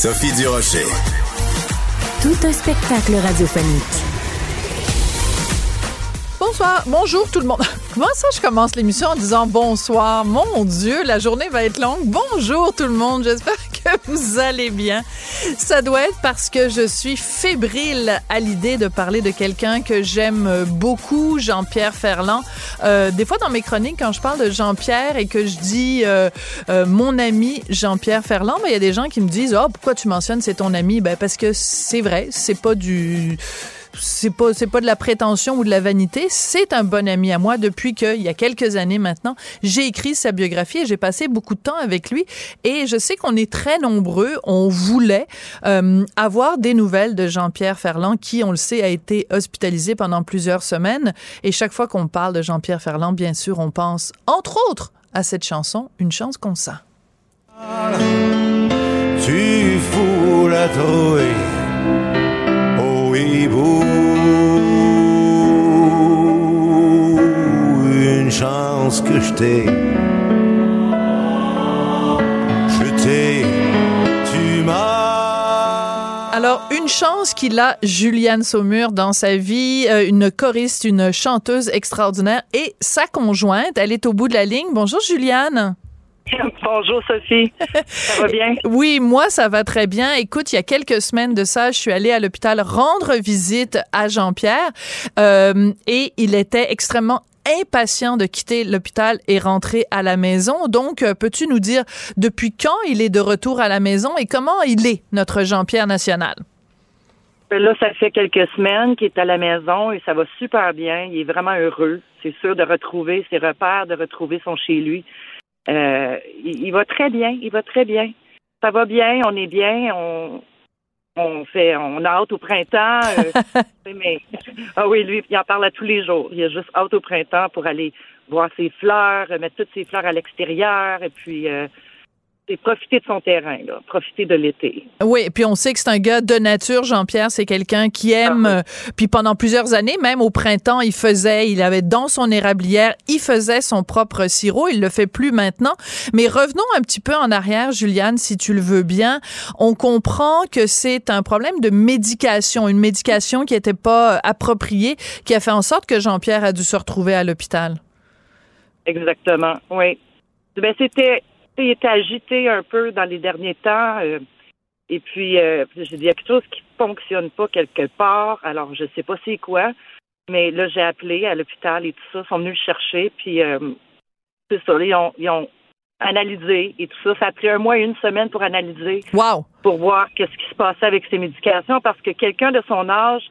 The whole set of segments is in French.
Sophie Durocher. Tout un spectacle radiophonique. Bonsoir, bonjour tout le monde. Comment ça, je commence l'émission en disant bonsoir? Mon Dieu, la journée va être longue. Bonjour tout le monde, j'espère vous allez bien. Ça doit être parce que je suis fébrile à l'idée de parler de quelqu'un que j'aime beaucoup, Jean-Pierre Ferland. Euh, des fois, dans mes chroniques, quand je parle de Jean-Pierre et que je dis euh, euh, mon ami Jean-Pierre Ferland, ben, il y a des gens qui me disent, oh, pourquoi tu mentionnes c'est ton ami? Ben, parce que c'est vrai, c'est pas du c'est pas c'est pas de la prétention ou de la vanité, c'est un bon ami à moi depuis qu'il y a quelques années maintenant, j'ai écrit sa biographie et j'ai passé beaucoup de temps avec lui. Et je sais qu'on est très nombreux, on voulait euh, avoir des nouvelles de Jean-Pierre Ferland qui on le sait a été hospitalisé pendant plusieurs semaines. Et chaque fois qu'on parle de Jean-Pierre Ferland, bien sûr, on pense entre autres à cette chanson Une chance qu'on sent. Tu fous la Une chance que je t'ai. Je t'ai. Tu m'as. Alors, une chance qu'il a Juliane Saumur dans sa vie, euh, une choriste, une chanteuse extraordinaire et sa conjointe, elle est au bout de la ligne. Bonjour Juliane. Bonjour Sophie, ça va bien? Oui, moi ça va très bien. Écoute, il y a quelques semaines de ça, je suis allée à l'hôpital rendre visite à Jean-Pierre euh, et il était extrêmement impatient de quitter l'hôpital et rentrer à la maison. Donc, euh, peux-tu nous dire depuis quand il est de retour à la maison et comment il est, notre Jean-Pierre national? Ben Là, ça fait quelques semaines qu'il est à la maison et ça va super bien. Il est vraiment heureux, c'est sûr, de retrouver ses repères, de retrouver son chez lui. Euh, il, il va très bien, il va très bien. Ça va bien, on est bien, on, on fait, on a hâte au printemps. euh, mais ah oui, lui, il en parle à tous les jours. Il a juste hâte au printemps pour aller voir ses fleurs, mettre toutes ses fleurs à l'extérieur et puis euh, et profiter de son terrain, là, profiter de l'été. Oui, puis on sait que c'est un gars de nature, Jean-Pierre. C'est quelqu'un qui aime. Ah oui. euh, puis pendant plusieurs années, même au printemps, il faisait, il avait dans son érablière, il faisait son propre sirop. Il le fait plus maintenant. Mais revenons un petit peu en arrière, Juliane, si tu le veux bien. On comprend que c'est un problème de médication, une médication qui n'était pas euh, appropriée, qui a fait en sorte que Jean-Pierre a dû se retrouver à l'hôpital. Exactement, oui. Ben, c'était, il était agité un peu dans les derniers temps. euh, et puis, euh, j'ai dit, il y a quelque chose qui fonctionne pas quelque part. Alors, je sais pas c'est quoi. Mais là, j'ai appelé à l'hôpital et tout ça. Ils sont venus le chercher. Puis, euh, c'est ça. Ils ont, ils ont analysé et tout ça. Ça a pris un mois et une semaine pour analyser, Wow! pour voir qu'est-ce qui se passait avec ses médications. Parce que quelqu'un de son âge,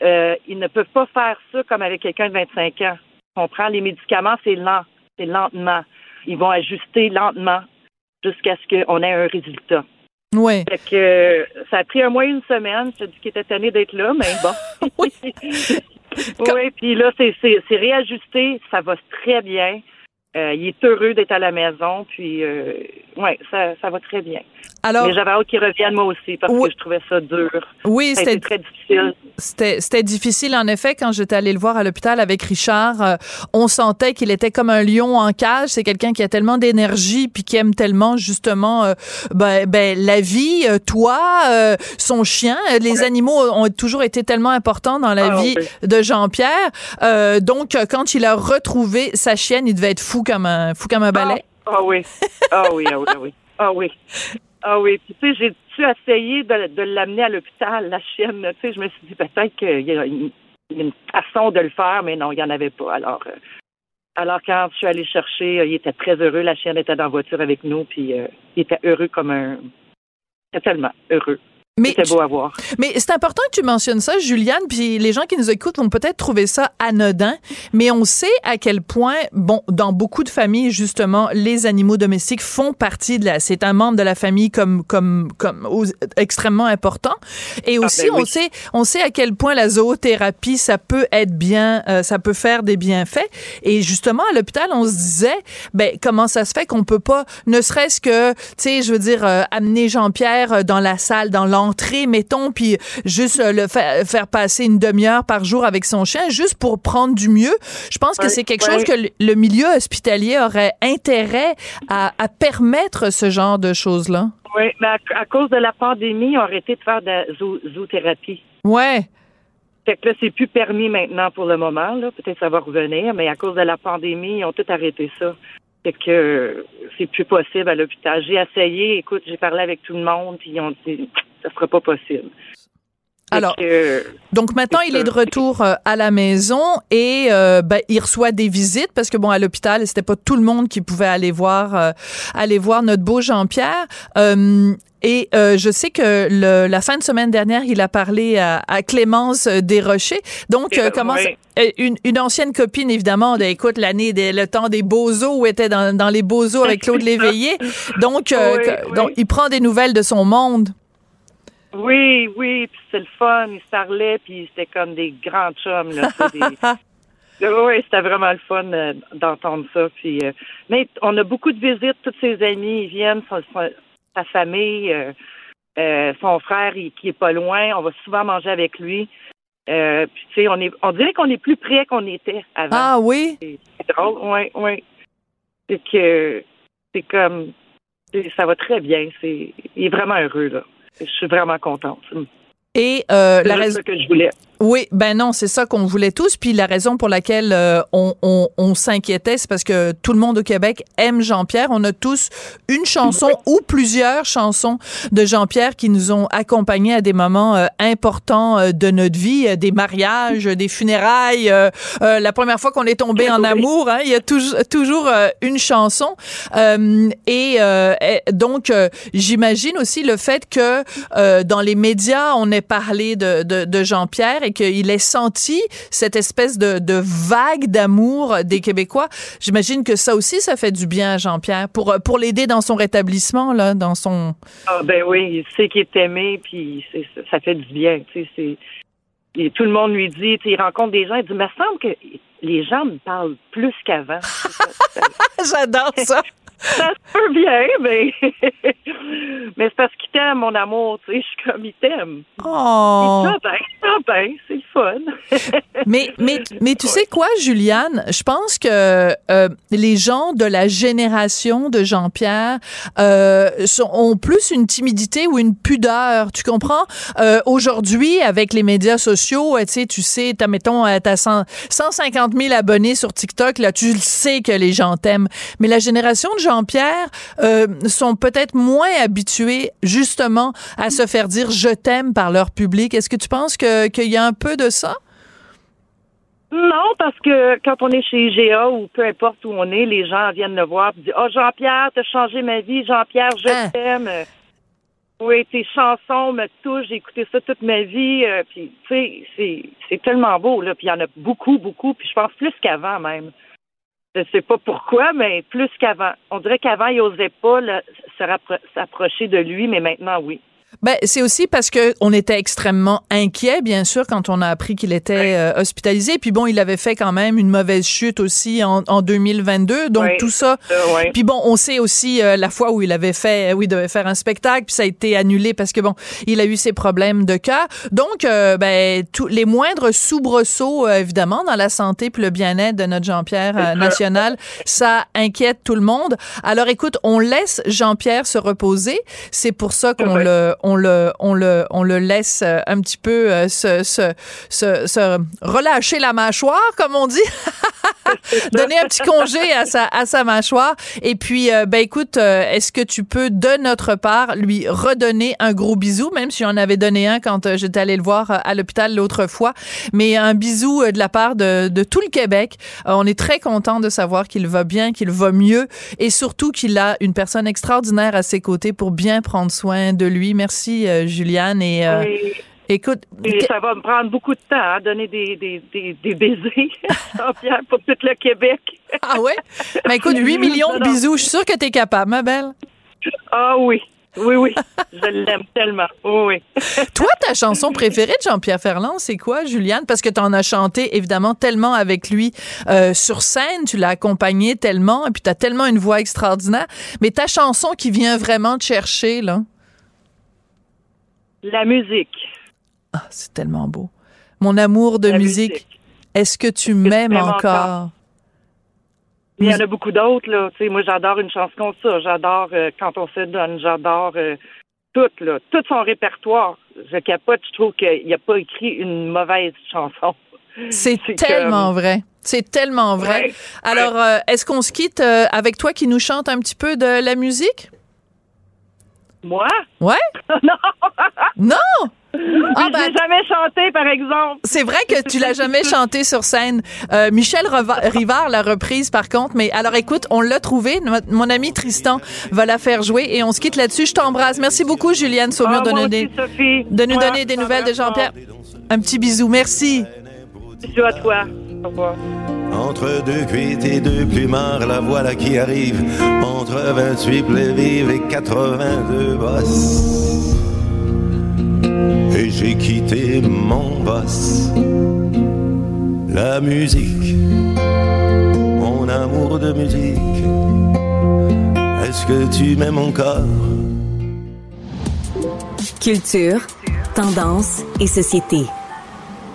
ils ne peuvent pas faire ça comme avec quelqu'un de 25 ans. On prend les médicaments, c'est lent, c'est lentement. Ils vont ajuster lentement jusqu'à ce qu'on ait un résultat. Oui. Fait que euh, ça a pris un mois et une semaine. Je dis qu'il était tanné d'être là, mais bon. Oui. oui, puis là, c'est, c'est, c'est réajusté. Ça va très bien. Euh, il est heureux d'être à la maison, puis euh, ouais, ça, ça va très bien. Alors, Mais j'avais hâte qu'il revienne moi aussi parce Oui. que je trouvais ça dur. oui, Ça c'était très difficile. C'était, c'était difficile, en effet, quand j'étais allée le voir à l'hôpital avec Richard. euh, on sentait qu'il était comme un lion en cage. C'est quelqu'un qui a tellement d'énergie puis qui aime tellement, justement, euh, ben, ben, la vie, euh, toi, euh, son chien. Les animaux ont toujours été tellement importants dans la Ah, vie oui. de Jean-Pierre. Euh, donc, quand il a retrouvé sa chienne, il devait être fou comme un, fou comme un balai. Ah oui. Ah oui, ah oui, ah oui. Ah oui. Ah oui. Puis, tu sais, j'ai-tu essayé de, de l'amener à l'hôpital, la chienne? Tu sais, je me suis dit peut-être qu'il y a une, façon de le faire, mais non, il n'y en avait pas. Alors, euh, alors quand je suis allée chercher, euh, il était très heureux. La chienne était dans la voiture avec nous, puis euh, il était heureux comme un. tellement heureux. Mais C'était beau à voir. Mais c'est important que tu mentionnes ça, Juliane, puis les gens qui nous écoutent vont peut-être trouver ça anodin, mais on sait à quel point, bon, dans beaucoup de familles, justement, les animaux domestiques font partie de la, c'est un membre de la famille comme, comme, comme extrêmement important. Et aussi, Ah, ben oui. on sait, on sait à quel point la zoothérapie, ça peut être bien, euh, ça peut faire des bienfaits. Et justement, à l'hôpital, on se disait, ben, comment ça se fait qu'on peut pas, ne serait-ce que, tu sais, je veux dire, euh, amener Jean-Pierre euh, dans la salle, dans l'entrée, mettons, puis juste euh, le faire, faire passer une demi-heure par jour avec son chien, juste pour prendre du mieux. Je pense que c'est quelque chose que le, milieu hospitalier aurait intérêt à, à permettre ce genre de choses-là. Oui, mais à, à cause de la pandémie, ils ont arrêté de faire de la zoo- zoothérapie. Ouais. Fait que là, c'est plus permis maintenant pour le moment. Là. Peut-être ça va revenir, mais à cause de la pandémie, ils ont tout arrêté ça. Fait que euh, c'est plus possible à l'hôpital. J'ai essayé, écoute, j'ai parlé avec tout le monde, puis ils ont dit ça sera pas possible. Alors, Donc maintenant, il est de retour euh, à la maison et euh, ben, il reçoit des visites parce que bon, à l'hôpital, c'était pas tout le monde qui pouvait aller voir euh, aller voir notre beau Jean-Pierre. Euh, et euh, je sais que le, la fin de semaine dernière, il a parlé à, à Clémence Desrochers. Donc, euh, Euh, comment oui. une, une ancienne copine, évidemment, de, écoute, l'année, des- le temps des beaux-os, où était dans, dans les beaux-os avec Claude Léveillé. Donc, euh, Oui, que- oui. donc, il prend des nouvelles de son monde. Oui, oui, puis c'est le fun. Ils se parlaient, puis c'était comme des grands chums. Là, des- Oui, c'était vraiment le fun euh, d'entendre ça. Puis, euh, mais on a beaucoup de visites, tous ses amis, ils viennent, son- son- sa famille, euh, euh, son frère il- qui est pas loin, on va souvent manger avec lui. Puis tu sais, on est, on dirait qu'on est plus près qu'on était avant. Ah oui? C'est drôle, oui, oui. C'est que c'est comme, ça va très bien. C'est, il est vraiment heureux là. Je suis vraiment contente. Et euh, la raison. que je voulais. Oui, ben non, c'est ça qu'on voulait tous. Puis la raison pour laquelle euh, on, on, on s'inquiétait, c'est parce que tout le monde au Québec aime Jean-Pierre. On a tous une chanson ou plusieurs chansons de Jean-Pierre qui nous ont accompagnés à des moments euh, importants euh, de notre vie, euh, des mariages, des funérailles, la première fois qu'on est tombé en Oui. amour. Hein, il y a toujours toujours une chanson. Euh, et, euh, et donc, j'imagine aussi le fait que euh, dans les médias, on ait parlé de, de, de Jean-Pierre et qu'il ait senti cette espèce de, de vague d'amour des Québécois. J'imagine que ça aussi, ça fait du bien à Jean-Pierre pour, pour l'aider dans son rétablissement, là, dans son... Ah ben oui, il sait qu'il est aimé, puis ça fait du bien. C'est et tout le monde lui dit, il rencontre des gens, il dit, mais il me semble que les gens me parlent plus qu'avant. J'adore ça! ça se peut bien, mais mais c'est parce qu'il t'aime, mon amour. Tu sais, je suis comme il t'aime. Oh! Il ben, ça ben, c'est le fun. Mais, mais, mais tu sais quoi, Juliane? Je pense que euh, les gens de la génération de Jean-Pierre euh, ont plus une timidité ou une pudeur. Tu comprends? Euh, Aujourd'hui, avec les médias sociaux, tu sais, tu sais, t'as, mettons, t'as 100 150 000 abonnés sur TikTok, là, tu le sais que les gens t'aiment. Mais la génération de Jean-Pierre euh, sont peut-être moins habitués, justement, à se faire dire « je t'aime » par leur public. Est-ce que tu penses que qu'il y a un peu de ça? Non, parce que quand on est chez IGA ou peu importe où on est, les gens viennent le voir et disent Oh Jean-Pierre, t'as changé ma vie, Jean-Pierre, je Hein? t'aime. Oui, tes chansons me touchent, j'ai écouté ça toute ma vie. euh, puis, tu sais, c'est, c'est tellement beau, là. Puis, il y en a beaucoup, beaucoup. Puis, je pense plus qu'avant, même. Je sais pas pourquoi, mais plus qu'avant. On dirait qu'avant, il osait pas s'approcher de lui, mais maintenant, oui. Ben, c'est aussi parce que on était extrêmement inquiet, bien sûr, quand on a appris qu'il était euh, hospitalisé. Puis bon, il avait fait quand même une mauvaise chute aussi en, en 2022. Donc Oui. tout ça. Euh, ouais. Puis bon, on sait aussi euh, la fois où il avait fait, oui, il devait faire un spectacle, puis ça a été annulé parce que bon, il a eu ses problèmes de cœur. Donc, euh, ben, tous les moindres soubresauts, euh, évidemment, dans la santé puis le bien-être de notre Jean-Pierre euh, national, ça inquiète tout le monde. Alors, écoute, on laisse Jean-Pierre se reposer. C'est pour ça qu'on le, on le, on le, on le laisse euh, un petit peu euh, se, se, se, relâcher la mâchoire, comme on dit. donner un petit congé à sa, à sa mâchoire. Et puis, euh, ben écoute, est-ce que tu peux, de notre part, lui redonner un gros bisou, même si j'en avais donné un quand j'étais allée le voir à l'hôpital l'autre fois, mais un bisou de la part de, de tout le Québec. On est très content de savoir qu'il va bien, qu'il va mieux et surtout qu'il a une personne extraordinaire à ses côtés pour bien prendre soin de lui. Merci, euh, Juliane. Et euh, Oui. écoute, Et ça va me prendre beaucoup de temps à donner des, des, des, des baisers Jean-Pierre pour tout le Québec. ah ouais? Mais écoute, 8 millions de bisous. Je suis sûre que tu es capable, ma belle. Ah oui, oui, oui. Je l'aime tellement. Oui, oui. Toi, ta chanson préférée de Jean-Pierre Ferland, c'est quoi, Juliane? Parce que tu en as chanté évidemment tellement avec lui euh, sur scène, tu l'as accompagné tellement, et puis tu as tellement une voix extraordinaire. Mais ta chanson qui vient vraiment te chercher, là, La musique. ah, c'est tellement beau. Mon amour de La musique, musique. est-ce que tu m'aimes encore? encore? Il y en a beaucoup d'autres, là. Tu sais, moi, j'adore une chanson comme ça. J'adore euh, Quand on se donne. J'adore euh, tout, là. Tout son répertoire. Je capote. Je trouve qu'il n'a pas écrit une mauvaise chanson. C'est tellement que- vrai. C'est tellement vrai. Ouais. Alors, euh, est-ce qu'on se quitte avec toi qui nous chante un petit peu de la musique? Moi? Ouais? non! Non! Ah, je ben, l'ai jamais chanté, par exemple. C'est vrai que tu l'as jamais chanté sur scène. Euh, Michel Reva- Rivard l'a reprise par contre, mais alors écoute, on l'a trouvé. Mon, ami Tristan va la faire jouer et on se quitte là-dessus. Je t'embrasse. Merci beaucoup Juliane Saumur Ah, de, nous, Sophie. de nous Moi, donner des je nouvelles de Jean-Pierre. Un petit bisou. Merci. Bisous à toi. Au revoir. Entre deux cuites et deux plumards, la voilà qui arrive. Entre 28 plaies vives et 82 bosses. Et j'ai quitté mon boss. La musique, mon amour de musique. Est-ce que tu m'aimes encore? Culture, tendance et société.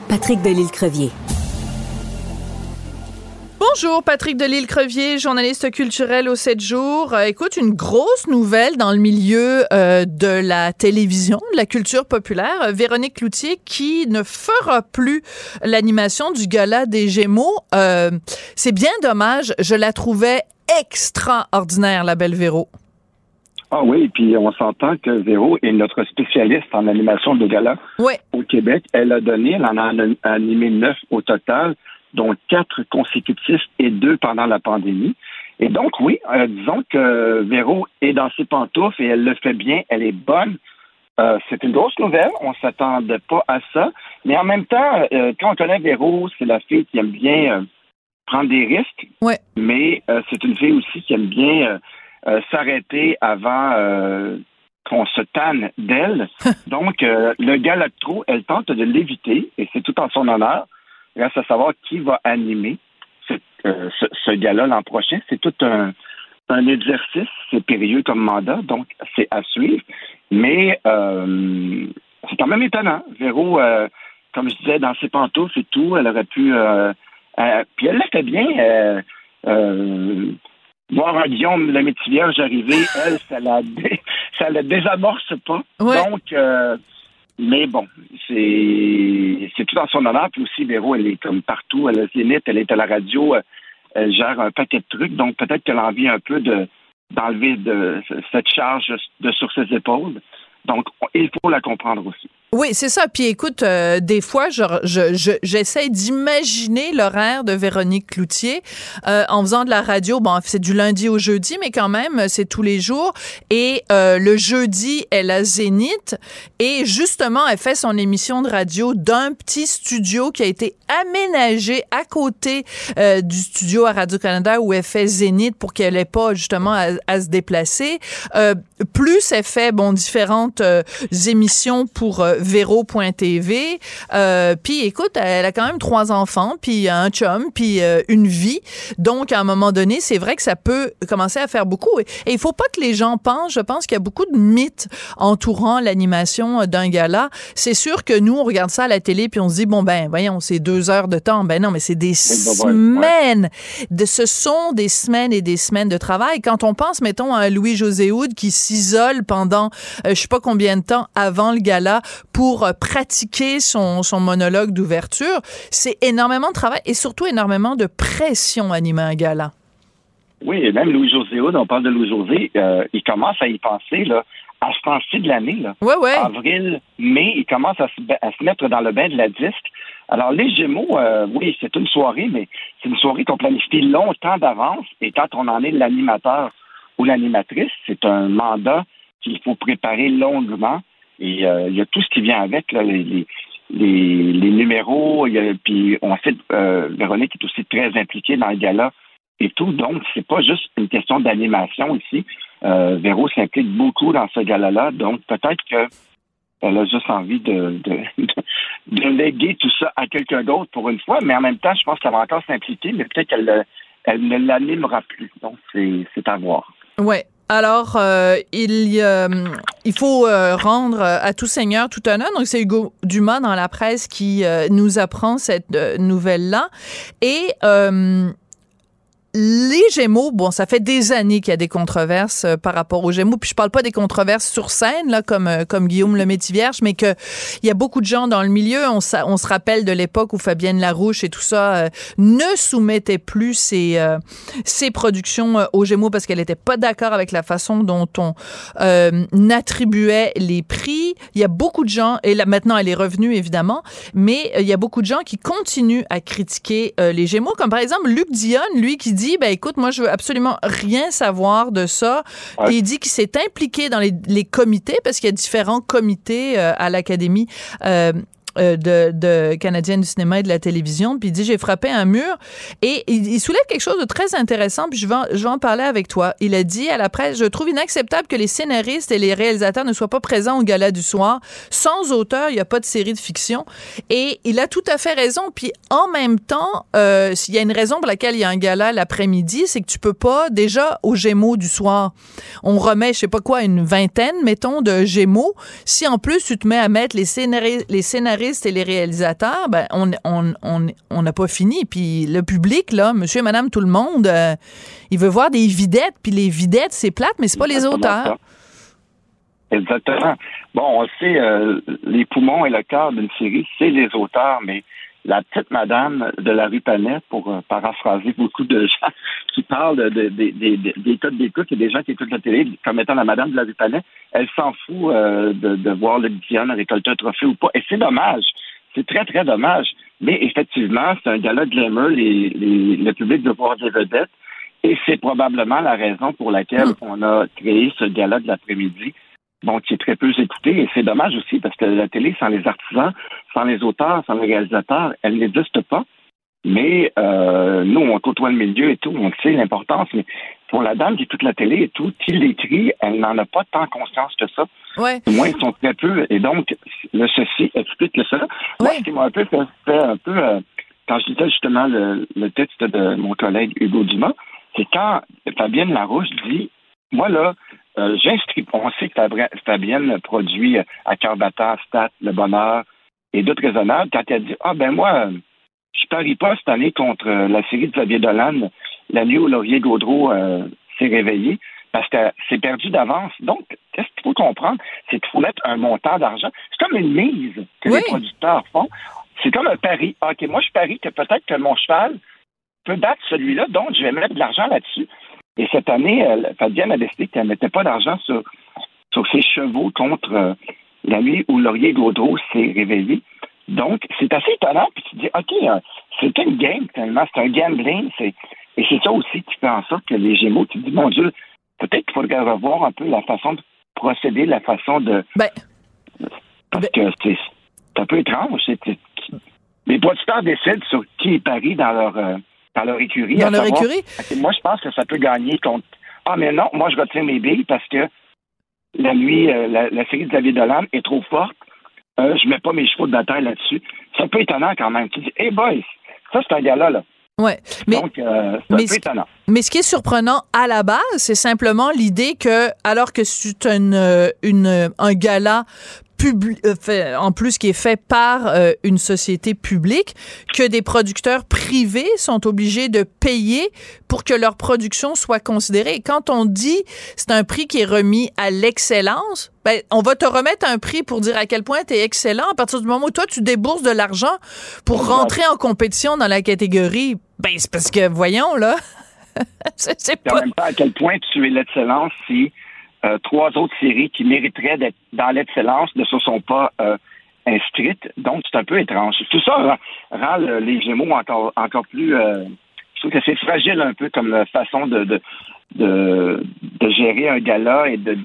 Patrick Delisle-Crevier. Bonjour, Patrick Delisle-Crevier, journaliste culturel au 7 jours. Euh, écoute, une grosse nouvelle dans le milieu euh, de la télévision, de la culture populaire. Euh, Véronique Cloutier qui ne fera plus l'animation du gala des Gémeaux. C'est bien dommage. Je la trouvais extraordinaire, la belle Véro. Ah oui, puis on s'entend que Véro est notre spécialiste en animation de gala Ouais. au Québec. Elle a donné, elle en a animé neuf au total, dont quatre consécutifs et deux pendant la pandémie. Et donc, oui, euh, disons que Véro est dans ses pantoufles et elle le fait bien, elle est bonne. Euh, c'est une grosse nouvelle, on s'attendait pas à ça. Mais en même temps, euh, quand on connaît Véro, c'est la fille qui aime bien prendre des risques. Ouais. Mais c'est une fille aussi qui aime bien s'arrêter avant qu'on se tanne d'elle. Donc, le galactro, elle tente de l'éviter et c'est tout en son honneur. Reste à savoir qui va animer ce, euh, ce, ce gala l'an prochain. C'est tout un, un exercice, c'est périlleux comme mandat, donc c'est à suivre. Mais euh, c'est quand même étonnant. Véro, euh, comme je disais, dans ses pantoufles et tout, elle aurait pu... euh, puis elle l'a fait bien. voir un Guillaume le métier vierge arriver, elle, ça la, dé- ça la désamorce pas. Ouais. Donc, mais bon, c'est tout en son honneur. Puis aussi, Véro, elle est comme partout. Elle a Zénith, elle est à la radio, elle gère un paquet de trucs. Donc, peut-être qu'elle a envie un peu de d'enlever de, cette charge de sur ses épaules. Donc, il faut la comprendre aussi. Oui, c'est ça. Puis écoute, euh, des fois, je, je, je- j'essaie d'imaginer l'horaire de Véronique Cloutier euh, en faisant de la radio. Bon, c'est du lundi au jeudi, mais quand même, c'est tous les jours. Et euh, le jeudi, elle a Zénith. Et justement, elle fait son émission de radio d'un petit studio qui a été aménagé à côté euh, du studio à Radio-Canada où elle fait Zénith pour qu'elle ait pas justement à, à se déplacer. Euh, plus elle fait, bon, différentes euh, émissions pour Véro.tv. Euh, puis écoute, elle a quand même trois enfants, puis un chum, puis euh, une vie. Donc, à un moment donné, c'est vrai que ça peut commencer à faire beaucoup. Et il faut pas que les gens pensent, je pense qu'il y a beaucoup de mythes entourant l'animation d'un gala. C'est sûr que nous, on regarde ça à la télé, puis on se dit, bon, ben, voyons, c'est deux heures de temps. Ben non, mais c'est des semaines. De, ce sont des semaines et des semaines de travail. Quand on pense, mettons, à Louis-José Houd qui s'isole pendant, euh, je sais pas combien de temps avant le gala pour euh, pratiquer son, son monologue d'ouverture, c'est énormément de travail et surtout énormément de pression animer un gala. Oui, et même Louis-José on parle de Louis-José, euh, il commence à y penser, là, à ce temps-ci de l'année, là. Ouais, ouais. Avril, mai, il commence à se, ba- à se mettre dans le bain de la disque. Alors, les Gémeaux, euh, oui, c'est une soirée, mais c'est une soirée qu'on planifie longtemps d'avance. Et quand on en est l'animateur ou l'animatrice, c'est un mandat qu'il faut préparer longuement. Et euh, il y a tout ce qui vient avec, les, les, numéros. Puis on sait, euh, Véronique est aussi très impliquée dans le gala et tout. Donc, c'est pas juste une question d'animation ici. Euh, Véro s'implique beaucoup dans ce gala-là. Donc, peut-être que elle a juste envie de, de, de, léguer tout ça à quelqu'un d'autre pour une fois, mais en même temps, je pense qu'elle va encore s'impliquer, mais peut-être qu'elle elle ne l'animera plus. Donc, c'est à voir. Ouais. Alors, euh, il, euh, il faut euh, rendre à tout seigneur tout honneur. Donc, c'est Hugo Dumas dans la presse qui nous apprend cette nouvelle-là. Et les Gémeaux, bon, ça fait des années qu'il y a des controverses euh, par rapport aux Gémeaux. Puis je parle pas des controverses sur scène, là, comme euh, comme Guillaume le Métivierge, mais que il y a beaucoup de gens dans le milieu. On, on se rappelle de l'époque où Fabienne Larouche et tout ça euh, ne soumettait plus ses ses productions aux Gémeaux parce qu'elle était pas d'accord avec la façon dont on attribuait les prix. Il y a beaucoup de gens et là maintenant elle est revenue évidemment, mais il y a beaucoup de gens qui continuent à critiquer les Gémeaux, comme par exemple Luc Dion, lui qui dit dit, ben écoute, moi je veux absolument rien savoir de ça. Et il dit qu'il s'est impliqué dans les, les comités parce qu'il y a différents comités euh, à l'académie. Euh, de, de canadienne du cinéma et de la télévision. Puis il dit j'ai frappé un mur et il, soulève quelque chose de très intéressant. Puis je vais, je vais en parler avec toi. Il a dit à la presse je trouve inacceptable que les scénaristes et les réalisateurs ne soient pas présents au gala du soir. Sans auteur, il n'y a pas de série de fiction. Et il a tout à fait raison. Puis en même temps, euh, s'il y a une raison pour laquelle il y a un gala l'après-midi, c'est que tu peux pas déjà au Gémeaux du soir. On remet je sais pas quoi une vingtaine mettons de Gémeaux. Si en plus tu te mets à mettre les scénaristes, les scénaristes et les réalisateurs, ben, on n'a on, on, pas fini. Puis le public, là, monsieur et madame, tout le monde, euh, il veut voir des videttes. Puis les videttes, c'est plate, mais c'est pas les auteurs. Exactement. Bon, on sait, euh, les poumons et le cœur d'une série, c'est les auteurs, mais la petite madame de la rue Panet, pour euh, paraphraser beaucoup de gens qui parlent de, des codes d'écoute et des gens qui écoutent la télé comme étant la madame de la rue Panet, elle s'en fout euh, de, voir le Diane récolter un trophée ou pas. Et c'est dommage. C'est très, très dommage. Mais effectivement, c'est un gala glamour. Les, les, le public veut voir des vedettes. Et c'est probablement la raison pour laquelle on a créé ce gala de l'après-midi bon, qui est très peu écouté. Et c'est dommage aussi parce que la télé, sans les artisans, sans les auteurs, sans les réalisateurs, elle n'existe pas. Mais euh, nous, on côtoie le milieu et tout, on sait l'importance. Mais pour la dame qui toute la télé et tout, qui l'écrit, elle n'en a pas tant conscience que ça. Ouais. Moins, ils sont très peu. Et donc, le ceci explique que ça. Moi, ce qui m'a un peu fait, un peu, euh, quand je disais justement le, le, texte de mon collègue Hugo Dumas, c'est quand Fabienne Larouche dit, moi là, euh, J'inscris, on sait que Fabienne produit euh, à cœur battant, Stat, Le Bonheur et d'autres raisonnables. Quand elle dit Ah ben moi, je parie pas cette année contre euh, la série de Xavier Dolan, la nuit où Laurier Gaudreau s'est réveillé, parce que c'est perdu d'avance. Donc, qu'est-ce qu'il faut comprendre? C'est qu'il faut mettre un montant d'argent. C'est comme une mise que les producteurs font. C'est comme un pari. Ah, OK, moi, je parie que peut-être que mon cheval peut battre celui-là, donc je vais mettre de l'argent là-dessus. Et cette année, Fabienne a décidé qu'elle ne mettait pas d'argent sur, sur ses chevaux contre euh, la nuit où Laurier Gaudreau s'est réveillé. Donc, c'est assez étonnant. Puis tu te dis, OK, euh, c'est une game, tellement, c'est un gambling. C'est, et c'est ça aussi qui fait en sorte que les Gémeaux, tu te dis, mon Dieu, peut-être qu'il faudrait revoir un peu la façon de procéder, la façon de. Ben, parce que c'est, un peu étrange. les producteurs décident sur qui parie dans leur. Euh, dans leur écurie. Dans leur écurie? Moi, je pense que ça peut gagner contre. Ah, mais non, moi, je retiens mes billes parce que la nuit, euh, la, série de David Dolan est trop forte. Euh, je mets pas mes chevaux de bataille là-dessus. C'est un peu étonnant quand même. Tu dis, hey boys, ça, c'est un gars-là, là. Ouais. Mais, Donc, euh, c'est un peu étonnant. Mais ce qui est surprenant à la base, c'est simplement l'idée que, alors que c'est une, une, un gala euh, en plus qui est fait par euh, une société publique, que des producteurs privés sont obligés de payer pour que leur production soit considérée. quand on dit c'est un prix qui est remis à l'excellence, ben, on va te remettre un prix pour dire à quel point tu es excellent à partir du moment où toi tu débourses de l'argent pour rentrer en compétition dans la catégorie. Ben, c'est parce que, voyons, là, c'est pas... même pas à quel point tu es l'excellence si euh, trois autres séries qui mériteraient d'être dans l'excellence ne se sont pas euh, inscrites. Donc, c'est un peu étrange. Tout ça rend, les Gémeaux encore, encore plus... Euh, je trouve que c'est fragile un peu comme façon de, de, de, gérer un gala et de,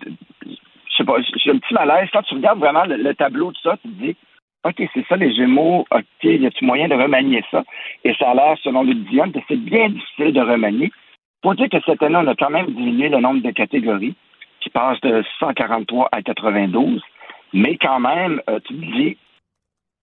je sais pas, j'ai un petit malaise. Quand tu regardes vraiment le, tableau de ça, tu te dis, OK, c'est ça les Gémeaux, OK, y a-t-il moyen de remanier ça? Et ça a l'air, selon le Dion, que c'est bien difficile de remanier. Faut dire que cette année, on a quand même diminué le nombre de catégories, qui passe de 143 à 92. Mais quand même, euh, tu te dis,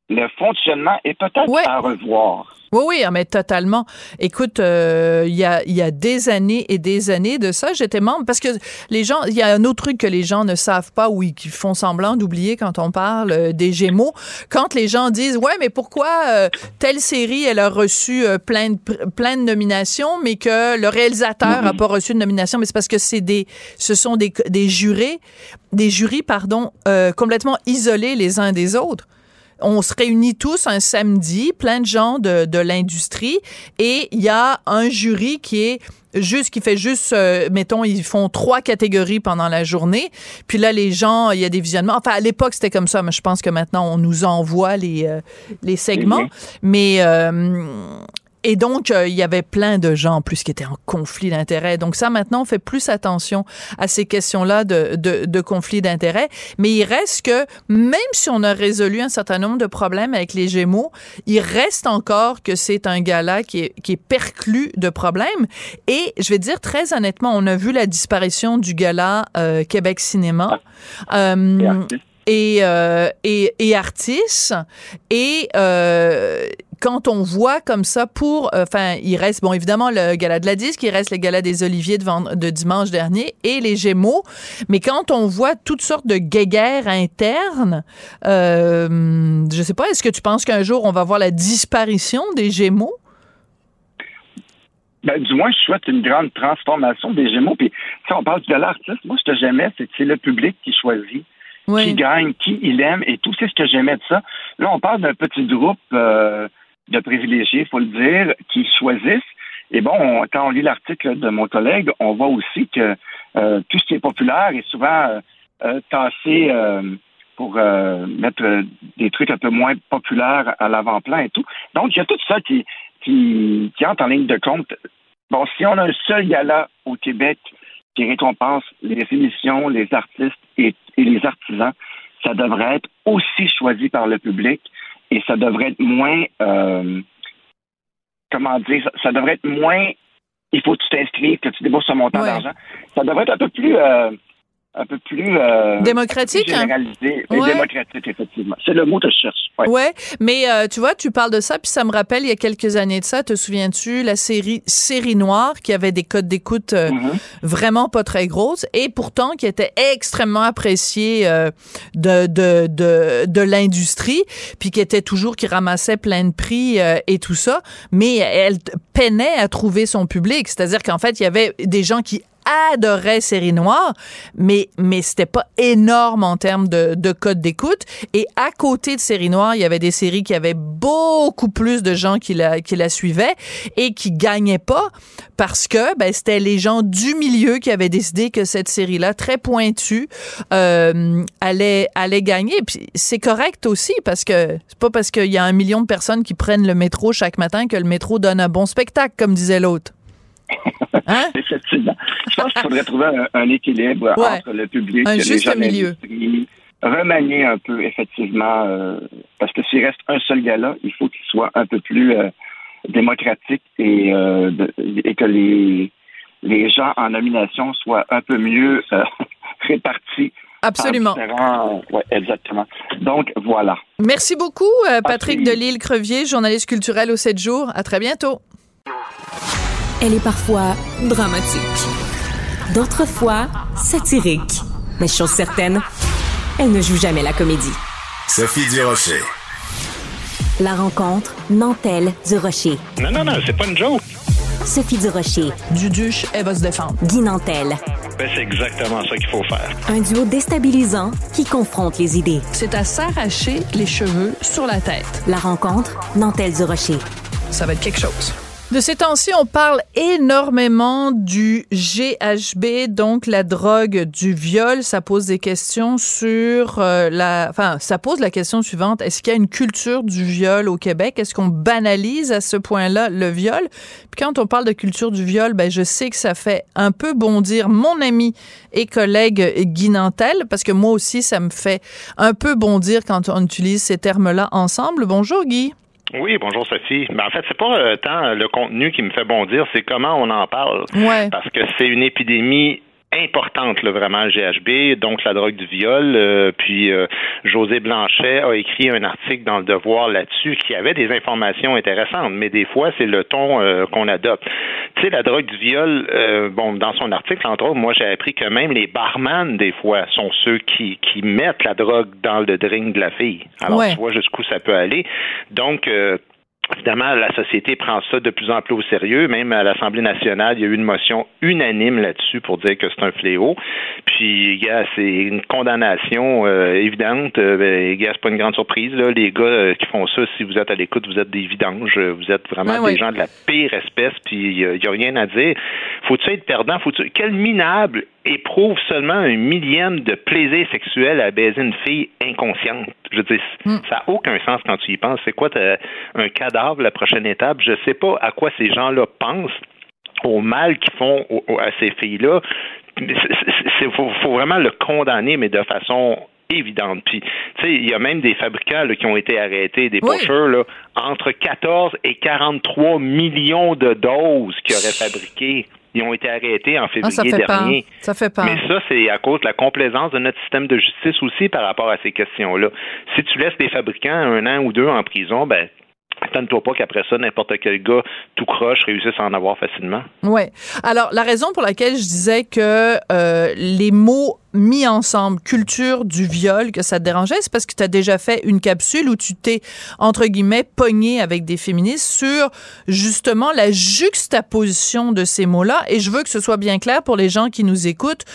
le fonctionnement est peut-être à revoir. Oui, oui, ah, mais totalement. Écoute, euh, il y, a, y a des années et des années de ça, j'étais membre parce que les gens, il y a un autre truc que les gens ne savent pas ou qui font semblant d'oublier quand on parle euh, des Gémeaux. Quand les gens disent, ouais, mais pourquoi euh, telle série, elle a reçu plein, de, plein de nominations, mais que le réalisateur n'a pas reçu de nomination, mais c'est parce que c'est des, ce sont des, des jurés, des jurys, pardon, complètement isolés les uns des autres on se réunit tous un samedi, plein de gens de, de l'industrie, et il y a un jury qui est juste qui fait juste euh, mettons ils font trois catégories pendant la journée. Puis là les gens il y a des visionnements. Enfin à l'époque c'était comme ça mais je pense que maintenant on nous envoie les euh, les segments. mais euh, et donc, euh, il y avait plein de gens en plus qui étaient en conflit d'intérêts. Donc ça, maintenant, on fait plus attention à ces questions-là de, de, de conflit d'intérêts. Mais il reste que, même si on a résolu un certain nombre de problèmes avec les Gémeaux, il reste encore que c'est un gala qui est, qui est perclus de problèmes. Et je vais dire très honnêtement, on a vu la disparition du gala euh, Québec Cinéma. Euh, et, euh, et, et artistes. Et euh, quand on voit comme ça pour, euh, enfin, il reste, bon, évidemment, le gala de la disque, il reste le gala des Oliviers de, de dimanche dernier et les Gémeaux. Mais quand on voit toutes sortes de guéguerres internes, euh, je sais pas, est-ce que tu penses qu'un jour on va voir la disparition des Gémeaux? Ben, du moins, je souhaite une grande transformation des Gémeaux. Puis, si on parle du gala artiste, moi, ce que j'aimais, c'est que c'est le public qui choisit qui gagne, qui il aime et tout. C'est ce que j'aimais de ça. Là, on parle d'un petit groupe euh, de privilégiés, il faut le dire, qui choisissent. Et bon, quand on lit l'article de mon collègue, on voit aussi que euh, tout ce qui est populaire est souvent euh, tassé pour mettre des trucs un peu moins populaires à l'avant-plan et tout. Donc, il y a tout ça qui, qui, qui entre en ligne de compte. Bon, si on a un seul gala au Québec qui récompense les émissions, les artistes et, les artisans, ça devrait être aussi choisi par le public et ça devrait être moins, euh, comment dire, ça, devrait être moins, il faut que tu t'inscrives, que tu débourses un montant d'argent. Ça devrait être un peu plus, euh, un peu plus euh, démocratique, hein? généralisé, démocratique effectivement. C'est le mot que je cherche. Ouais, ouais mais euh, tu vois, tu parles de ça, puis ça me rappelle il y a quelques années de ça. Te souviens-tu la série Série Noire qui avait des codes d'écoute euh, mm-hmm. vraiment pas très grosses et pourtant qui était extrêmement appréciée euh, de de de, de l'industrie, puis qui était toujours qui ramassait plein de prix et tout ça, mais elle peinait à trouver son public. C'est-à-dire qu'en fait, il y avait des gens qui adorait Série Noire, mais, mais c'était pas énorme en termes de, de code d'écoute. Et à côté de Série Noire, il y avait des séries qui avaient beaucoup plus de gens qui la, qui la suivaient et qui gagnaient pas parce que ben, c'était les gens du milieu qui avaient décidé que cette série-là, très pointue, euh, allait, allait gagner. Puis c'est correct aussi parce que c'est pas parce qu'il y a un million de personnes qui prennent le métro chaque matin que le métro donne un bon spectacle, comme disait l'autre. Hein? Effectivement. Je pense qu'il faudrait trouver un, équilibre entre le public et les gens milieu. remanier un peu, effectivement, euh, parce que s'il reste un seul gala, il faut qu'il soit un peu plus euh, démocratique et, euh, et que les, les gens en nomination soient un peu mieux répartis Absolument. Exactement. Donc, voilà. Merci beaucoup, Patrick Delille-Crevier, journaliste culturel au 7 jours. À très bientôt. Elle est parfois dramatique, d'autres fois satirique. Mais chose certaine, elle ne joue jamais la comédie. Sophie Durocher. La rencontre Nantel du Rocher. Non, non, non, c'est pas une joke. Sophie Durocher. Duduche, elle va se défendre. Guy Nantel. Ben, c'est exactement ça qu'il faut faire. Un duo déstabilisant qui confronte les idées. C'est à s'arracher les cheveux sur la tête. La rencontre Nantel du Rocher. Ça va être quelque chose. De ces temps-ci, on parle énormément du GHB, donc la drogue du viol. Ça pose des questions sur euh, la, enfin, ça pose la question suivante est-ce qu'il y a une culture du viol au Québec? Est-ce qu'on banalise à ce point-là le viol? Puis quand on parle de culture du viol, ben je sais que ça fait un peu bondir mon ami et collègue Guy Nantel, parce que moi aussi, ça me fait un peu bondir quand on utilise ces termes-là ensemble. Bonjour Guy. Oui, bonjour Sophie. Ben, en fait, c'est pas euh, tant le contenu qui me fait bondir, c'est comment on en parle. Ouais. Parce que c'est une épidémie importante, là, vraiment, le GHB, donc la drogue du viol. Euh, puis euh, José Blanchet a écrit un article dans le Devoir là-dessus qui avait des informations intéressantes, mais des fois, c'est le ton euh, qu'on adopte. Tu sais, la drogue du viol, euh, bon, dans son article, entre autres, moi, j'ai appris que même les barman, des fois, sont ceux qui, qui mettent la drogue dans le drink de la fille. Alors, Ouais. tu vois jusqu'où ça peut aller. Donc, euh, Évidemment, la société prend ça de plus en plus au sérieux. Même à l'Assemblée nationale, il y a eu une motion unanime là-dessus pour dire que c'est un fléau. Puis, gars, c'est une condamnation euh, évidente. Euh, ben, gars, c'est pas une grande surprise. Là. Les gars euh, qui font ça, si vous êtes à l'écoute, vous êtes des vidanges. Euh, Vous êtes vraiment des gens de la pire espèce. Puis, il y a- a rien à dire. Faut-tu être perdant? Faut-tu... Quel minable éprouve seulement un millième de plaisir sexuel à baiser une fille inconsciente? Je veux dire, ça n'a aucun sens quand tu y penses. C'est quoi un cadavre, la prochaine étape? Je sais pas à quoi ces gens-là pensent au mal qu'ils font à ces filles-là. Il faut, faut vraiment le condamner, mais de façon évidente. Puis, tu sais, il y a même des fabricants là, qui ont été arrêtés, des Oui. pocheurs, là, entre 14 et 43 millions de doses qu'ils auraient fabriquées. Ils ont été arrêtés en Ah, février ça fait peur. dernier. Ça fait peur. Mais ça, c'est à cause de la complaisance de notre système de justice aussi par rapport à ces questions-là. Si tu laisses les fabricants un an ou deux en prison, ben, attends-toi pas qu'après ça, n'importe quel gars tout croche réussisse à en avoir facilement. Ouais. Alors, la raison pour laquelle je disais que euh, les mots mis ensemble, culture du viol, que ça te dérangeait, c'est parce que tu as déjà fait une capsule où tu t'es, entre guillemets, pogné avec des féministes sur justement la juxtaposition de ces mots-là? Et je veux que ce soit bien clair pour les gens qui nous écoutent.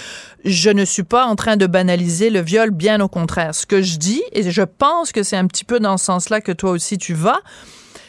Je ne suis pas en train de banaliser le viol, bien au contraire. Ce que je dis, et je pense que c'est un petit peu dans ce sens-là que toi aussi tu vas,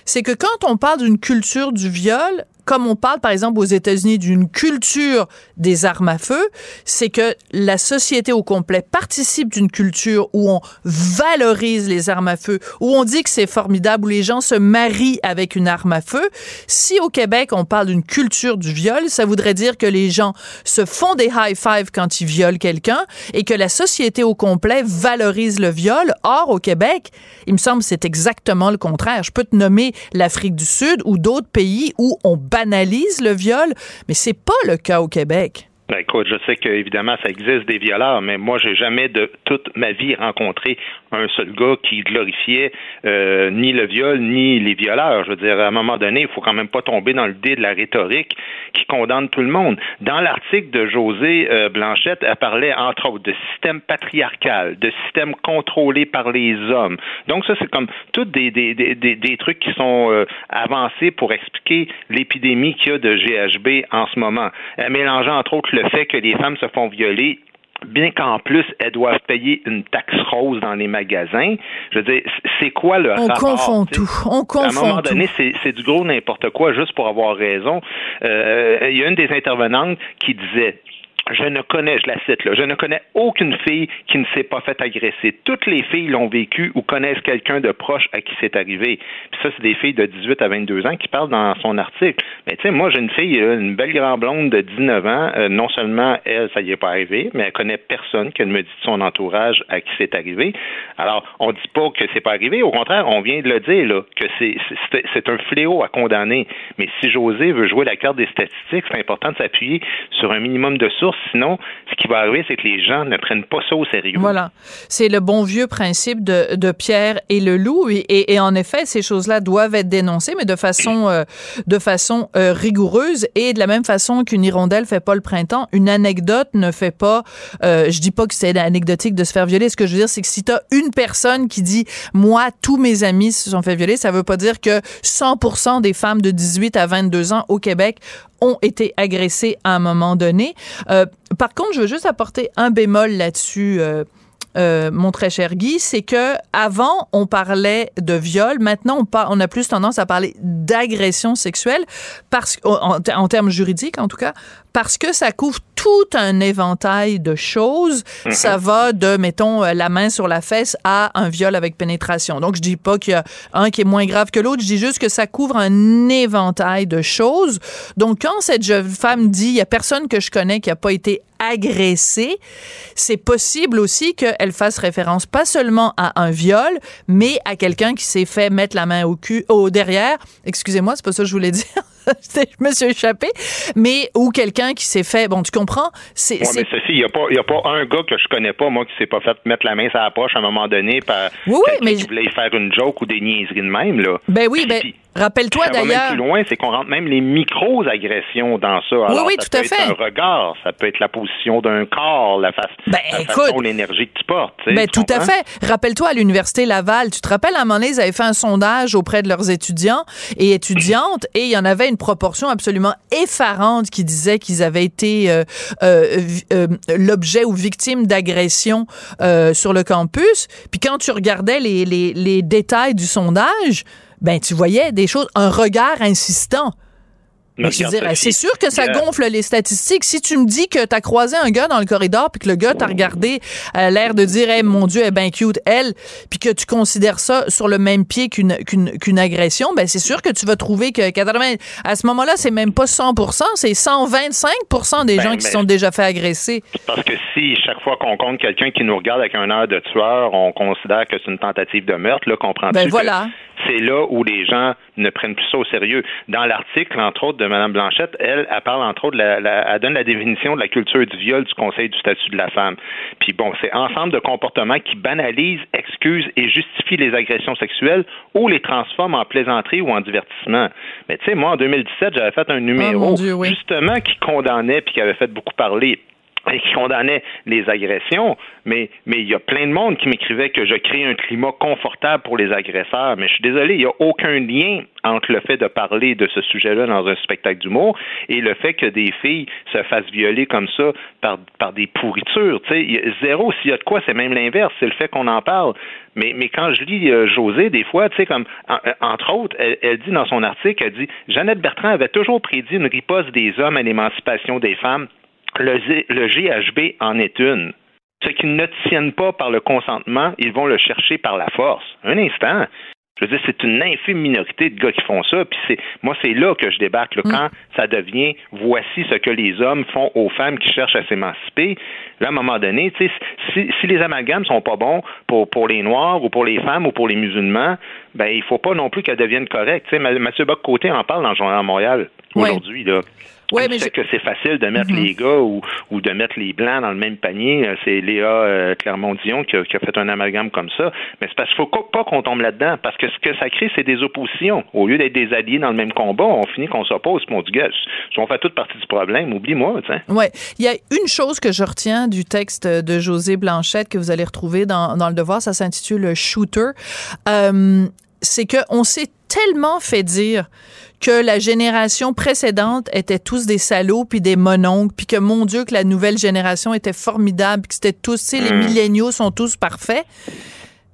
c'est que quand on parle d'une culture du viol, comme on parle par exemple aux États-Unis d'une culture des armes à feu, c'est que la société au complet participe d'une culture où on valorise les armes à feu, où on dit que c'est formidable, où les gens se marient avec une arme à feu. Si au Québec on parle d'une culture du viol, ça voudrait dire que les gens se font des high five quand ils violent quelqu'un et que la société au complet valorise le viol. Or au Québec, il me semble c'est exactement le contraire. Je peux te nommer l'Afrique du Sud ou d'autres pays où on banalise le viol, mais c'est pas le cas au Québec. Ben, écoute, je sais qu'évidemment, ça existe des violeurs, mais moi, j'ai jamais de toute ma vie rencontré un seul gars qui glorifiait euh, ni le viol, ni les violeurs. Je veux dire, à un moment donné, il faut quand même pas tomber dans le dé de la rhétorique qui condamne tout le monde. Dans l'article de José euh, Blanchette, elle parlait, entre autres, de système patriarcal, de système contrôlé par les hommes. Donc, ça, c'est comme tous des, des, des, des, trucs qui sont euh, avancés pour expliquer l'épidémie qu'il y a de GHB en ce moment. Elle mélangeait, entre autres, le fait que les femmes se font violer bien qu'en plus, elles doivent payer une taxe rose dans les magasins. Je veux dire, c'est quoi le On rapport? confond tout. On à un confond moment tout. donné, c'est c'est du gros n'importe quoi juste pour avoir raison. Euh, Il y a une des intervenantes qui disait je ne connais, je la cite là, je ne connais aucune fille qui ne s'est pas fait agresser. Toutes les filles l'ont vécu ou connaissent quelqu'un de proche à qui c'est arrivé. Puis ça, c'est des filles de 18 à 22 ans qui parlent dans son article. Mais tu sais, moi, j'ai une fille, une belle grande blonde de 19 ans. euh, non seulement elle, ça y est pas arrivé, mais elle connaît personne qu'elle me dit de son entourage à qui c'est arrivé. Alors, on dit pas que c'est pas arrivé. Au contraire, on vient de le dire là, que c'est un fléau à condamner. Mais si José veut jouer la carte des statistiques, c'est important de s'appuyer sur un minimum de sources. Sinon, ce qui va arriver, c'est que les gens ne prennent pas ça au sérieux. Voilà. C'est le bon vieux principe de, Pierre et le loup. Et, en effet, ces choses-là doivent être dénoncées, mais de façon, euh, de façon euh, rigoureuse. Et de la même façon qu'une hirondelle fait pas le printemps, une anecdote ne fait pas. Euh, je dis pas que c'est anecdotique de se faire violer. Ce que je veux dire, c'est que si tu as une personne qui dit Moi, tous mes amis se sont fait violer, ça veut pas dire que 100% des femmes de 18 à 22 ans au Québec ont été agressées à un moment donné. Euh, par contre, je veux juste apporter un bémol là-dessus. euh, euh, mon très cher Guy, c'est que avant on parlait de viol, maintenant on, on a plus tendance à parler d'agression sexuelle parce en, en termes juridiques en tout cas, parce que ça couvre tout un éventail de choses. Mhm. Ça va de, mettons, euh, la main sur la fesse à un viol avec pénétration. Donc, je dis pas qu'il y a un qui est moins grave que l'autre. Je dis juste que ça couvre un éventail de choses. Donc, quand cette jeune femme dit, il y a personne que je connais qui a pas été agressée, c'est possible aussi qu'elle fasse référence pas seulement à un viol, mais à quelqu'un qui s'est fait mettre la main au cul, au derrière. Excusez-moi, c'est pas ça que je voulais dire. je me suis échappé. Mais, ou quelqu'un qui s'est fait, bon, tu comprends? C'est, Ouais, mais ceci, il n'y a, pas- y a pas un gars que je connais pas, moi, qui s'est pas fait mettre la main sur la poche à un moment donné par Oui, oui, mais qui voulait faire une joke ou des niaiseries de même, là. Ben oui, ben, puis- rappelle-toi ça va même d'ailleurs. plus loin, c'est qu'on rentre même les micro-agressions dans ça. Alors, oui, ça tout peut à être fait. un regard, ça peut être la position d'un corps, la, face, Ben, la écoute. façon, l'énergie que tu portes. tu sais, Ben, tu tout à fait. Rappelle-toi à l'université Laval, tu te rappelles à un moment donné, ils avaient fait un sondage auprès de leurs étudiants et étudiantes et il y en avait une proportion absolument effarante qui disait qu'ils avaient été euh, euh, euh, l'objet ou victime d'agressions euh, sur le campus. Puis quand tu regardais les, les, les détails du sondage, ben tu voyais des choses, un regard insistant. Mais je veux dire, c'est sûr que ça gonfle les statistiques. Si tu me dis que tu as croisé un gars dans le corridor puis que le gars t'a regardé à l'air de dire hey, mon dieu, elle est bien cute elle, puis que tu considères ça sur le même pied qu'une qu'une agression, ben c'est sûr que tu vas trouver que 80 à ce moment-là, c'est même pas 100% c'est 125% des Ben, gens qui mais- sont déjà fait agresser. Parce que si chaque fois qu'on compte quelqu'un qui nous regarde avec un air de tueur, on considère que c'est une tentative de meurtre, là, comprends-tu Ben que voilà. C'est là où les gens ne prennent plus ça au sérieux. Dans l'article, entre autres, de Mme Blanchette, elle, elle parle, entre autres, la, la- elle donne la définition de la culture du viol du Conseil du statut de la femme. Puis bon, c'est ensemble de comportements qui banalisent, excusent et justifient les agressions sexuelles ou les transforment en plaisanterie ou en divertissement. Mais tu sais, moi, en 2017, j'avais fait un numéro Oh, Dieu, oui. justement qui condamnait puis qui avait fait beaucoup parler qui les agressions, mais mais il y a plein de monde qui m'écrivait que je crée un climat confortable pour les agresseurs. Mais je suis désolé, il n'y a aucun lien entre le fait de parler de ce sujet-là dans un spectacle d'humour et le fait que des filles se fassent violer comme ça par, par des pourritures. Zéro, s'il y a de quoi, c'est même l'inverse, c'est le fait qu'on en parle. Mais, mais quand je lis euh, José, des fois, comme en- entre autres, elle, elle dit dans son article, elle dit Jeannette Bertrand avait toujours prédit une riposte des hommes à l'émancipation des femmes. Le, Z- le GHB en est une. Ce qu'ils ne tiennent pas par le consentement, ils vont le chercher par la force. Un instant. Je veux dire, c'est une infime minorité de gars qui font ça. Puis c'est, moi, c'est là que je débarque. là, Quand ça devient, voici ce que les hommes font aux femmes qui cherchent à s'émanciper. Là, à un moment donné, si, si les amalgames sont pas bons pour, pour les Noirs ou pour les femmes ou pour les musulmans, ben, il faut pas non plus qu'elles deviennent correctes. Mathieu Bock-Côté en parle dans le Journal de Montréal aujourd'hui, là. Ouais, mais sait je- que c'est facile de mettre les gars ou, ou de mettre les blancs dans le même panier. Euh, C'est Léa euh, Clermont-Dion qui a, qui a fait un amalgame comme ça. Mais c'est parce qu'il faut pas qu'on tombe là-dedans. Parce que ce que ça crée, c'est des oppositions. Au lieu d'être des alliés dans le même combat, on finit qu'on s'oppose. Puis on dit, gars, si on fait toute partie du problème, oublie-moi, sais. Ouais, il y a une chose que je retiens du texte de José Blanchette que vous allez retrouver dans, dans le Devoir, ça s'intitule Shooter. Euh, c'est que on s'est tellement fait dire que la génération précédente était tous des salauds puis des mononcles puis que mon Dieu que la nouvelle génération était formidable puis que c'était tous, tu sais, les milléniaux sont tous parfaits.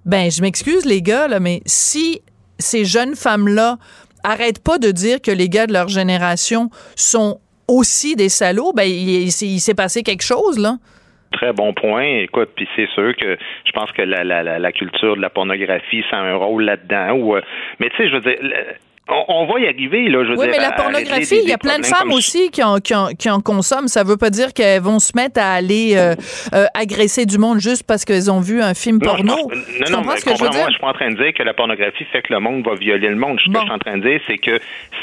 Ben, je m'excuse les gars là, mais si ces jeunes femmes là arrêtent pas de dire que les gars de leur génération sont aussi des salauds, ben il, il s'est- il s'est passé quelque chose là. Très bon point. Écoute, puis c'est sûr que je pense que la, la, la, culture de la pornographie, ça a un rôle là-dedans. Ou, euh, mais tu sais, je veux dire, on, on va y arriver, là. Je veux Oui, dire, mais la pornographie, il y a plein de femmes aussi qui en, qui, en, qui en consomment. Ça veut pas dire qu'elles vont se mettre à aller euh, euh, agresser du monde juste parce qu'elles ont vu un film Non, porno. Tu non, non, comprends mais ce que je veux dire? je suis pas en train de dire que la pornographie fait que le monde va violer le monde. Ce Bon. que je suis en train de dire, c'est que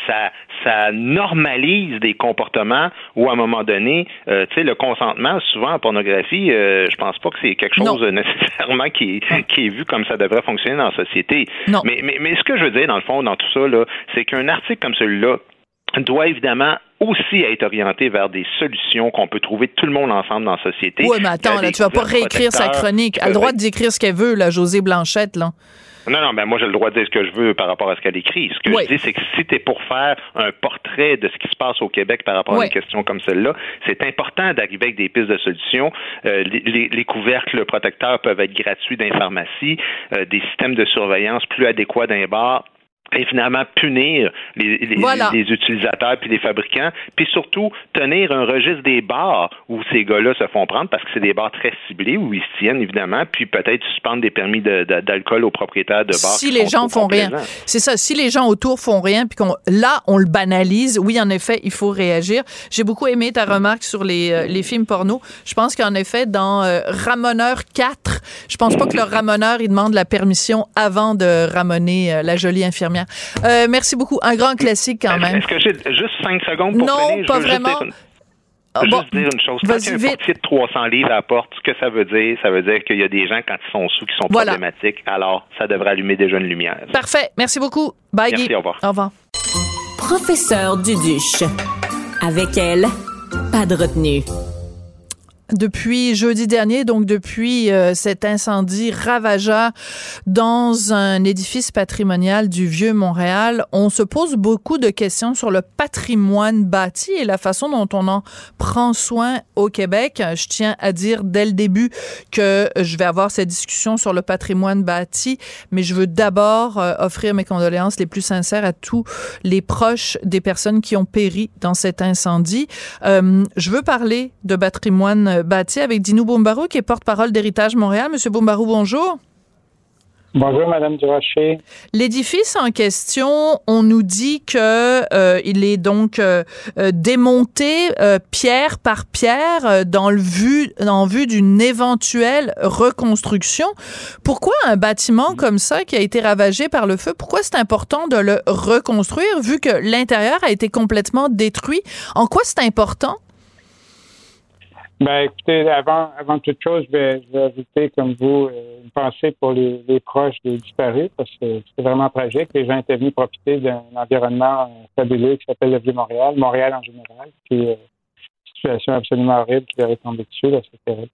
ça, ça normalise des comportements où, à un moment donné, euh, tu sais, le consentement, souvent en pornographie, euh, je pense pas que c'est quelque Non. chose euh, nécessairement qui est, qui est vu comme ça devrait fonctionner dans la société. Non. Mais, mais, mais ce que je veux dire, dans le fond, dans tout ça, là, c'est qu'un article comme celui-là, doit évidemment aussi être orienté vers des solutions qu'on peut trouver tout le monde ensemble dans la société. Oui, mais attends, là, tu vas pas réécrire sa chronique. Elle a le droit d'écrire ce qu'elle veut, là, José Blanchette, là. Non, non, ben moi j'ai le droit de dire ce que je veux par rapport à ce qu'elle écrit. Ce que je dis, c'est que si tu es pour faire un portrait de ce qui se passe au Québec par rapport à une question comme celle-là, c'est important d'arriver avec des pistes de solutions. Euh, les, les, couvercles protecteurs peuvent être gratuits dans les pharmacies, euh, des systèmes de surveillance plus adéquats d'un bar et finalement punir les, les, utilisateurs puis les fabricants, puis surtout tenir un registre des bars où ces gars-là se font prendre parce que c'est des bars très ciblés où ils se tiennent évidemment, puis peut-être suspendre des permis d'alcool aux propriétaires de bars. Si les gens font rien, c'est ça. Si les gens autour font rien, puis qu'on là on le banalise, oui en effet il faut réagir. J'ai beaucoup aimé ta remarque sur les, euh, les films porno. Je pense qu'en effet dans euh, Ramoneur 4, je pense pas que le ramoneur il demande la permission avant de ramoner euh, la jolie infirmière euh, merci beaucoup. Un grand classique quand même. Est-ce que j'ai juste cinq secondes pour Non, pas vraiment. Je veux juste dire une chose. Quand il y a un portier de 300 livres à la porte, ce que ça veut dire, ça veut dire qu'il y a des gens, quand ils sont sous, qui sont problématiques. Alors, ça devrait allumer déjà une lumière. Parfait. Merci beaucoup. Bye, Merci, au revoir. Au revoir. Professeur Duduche. Avec elle, pas de retenue depuis jeudi dernier, donc depuis euh, cet incendie ravageur dans un édifice patrimonial du vieux Montréal, on se pose beaucoup de questions sur le patrimoine bâti et la façon dont on en prend soin au Québec. Je tiens à dire dès le début que je vais avoir cette discussion sur le patrimoine bâti, mais je veux d'abord euh, offrir mes condoléances les plus sincères à tous les proches des personnes qui ont péri dans cet incendie. Euh, je veux parler de patrimoine bâti avec Dinou Boumbarou, qui est porte-parole d'Héritage Montréal. Monsieur Boumbarou, bonjour. Bonjour, Madame Durocher. L'édifice en question, on nous dit que euh, il est donc euh, euh, démonté pierre par pierre dans le vue, en vue d'une éventuelle reconstruction. Pourquoi un bâtiment comme ça qui a été ravagé par le feu, pourquoi c'est important de le reconstruire vu que l'intérieur a été complètement détruit? En quoi c'est important? Ben, écoutez, avant, avant toute chose, je vais, ajouter, comme vous, euh, une pensée pour les, proches des disparus, parce que c'est vraiment tragique. Les gens étaient venus profiter d'un environnement euh, fabuleux qui s'appelle le Vieux-Montréal, Montréal en général, puis euh, situation absolument horrible qui leur est tombée dessus, là, c'est terrible.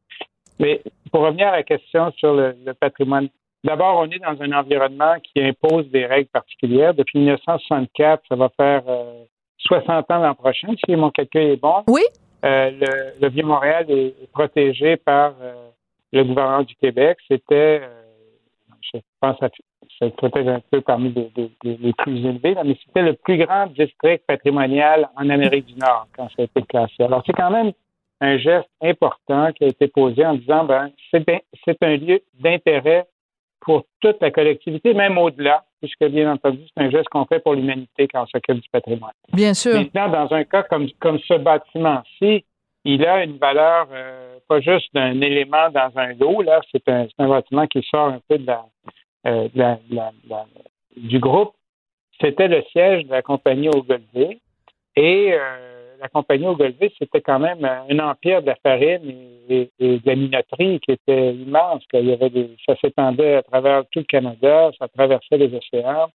Mais pour revenir à la question sur le, patrimoine, d'abord, on est dans un environnement qui impose des règles particulières. Depuis 1964, ça va faire 60 ans l'an prochain, si mon calcul est bon. Oui. Euh, le, Vieux-Montréal est, protégé par euh, le gouvernement du Québec. C'était, euh, je pense, que c'est peut-être un peu parmi les, plus élevés, mais c'était le plus grand district patrimonial en Amérique du Nord quand ça a été classé. Alors, c'est quand même un geste important qui a été posé en disant, ben, c'est un lieu d'intérêt pour toute la collectivité, même au-delà, puisque bien entendu, c'est un geste qu'on fait pour l'humanité quand on s'occupe du patrimoine. Bien sûr. Maintenant, dans un cas comme, comme ce bâtiment-ci, il a une valeur euh, pas juste d'un élément dans un lot, là, c'est un, un, bâtiment qui sort un peu de la, euh, du groupe. C'était le siège de la compagnie Ogilvy et euh, la compagnie Ogilvy, c'était quand même un empire de la farine et, de la minoterie qui était immense. Il y avait des, ça s'étendait à travers tout le Canada, ça traversait les océans.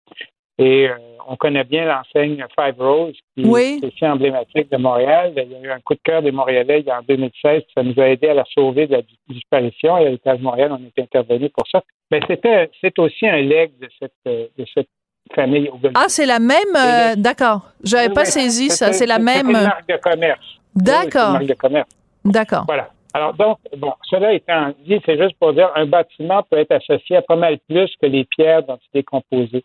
Et euh, on connaît bien l'enseigne Five Rose, qui est aussi emblématique de Montréal. Il y a eu un coup de cœur des Montréalais en 2016, ça nous a aidé à la sauver de la disparition. Et à l'État de Montréal, on est intervenu pour ça. Mais c'était, c'est aussi un leg de cette, de cette famille Ah, c'est la même. Euh, d'accord. J'avais pas saisi ça. C'est la même. C'est une marque de commerce. D'accord. une marque de commerce. D'accord. Voilà. Alors, donc, bon, cela étant dit, c'est juste pour dire un bâtiment peut être associé à pas mal plus que les pierres dont il est composé.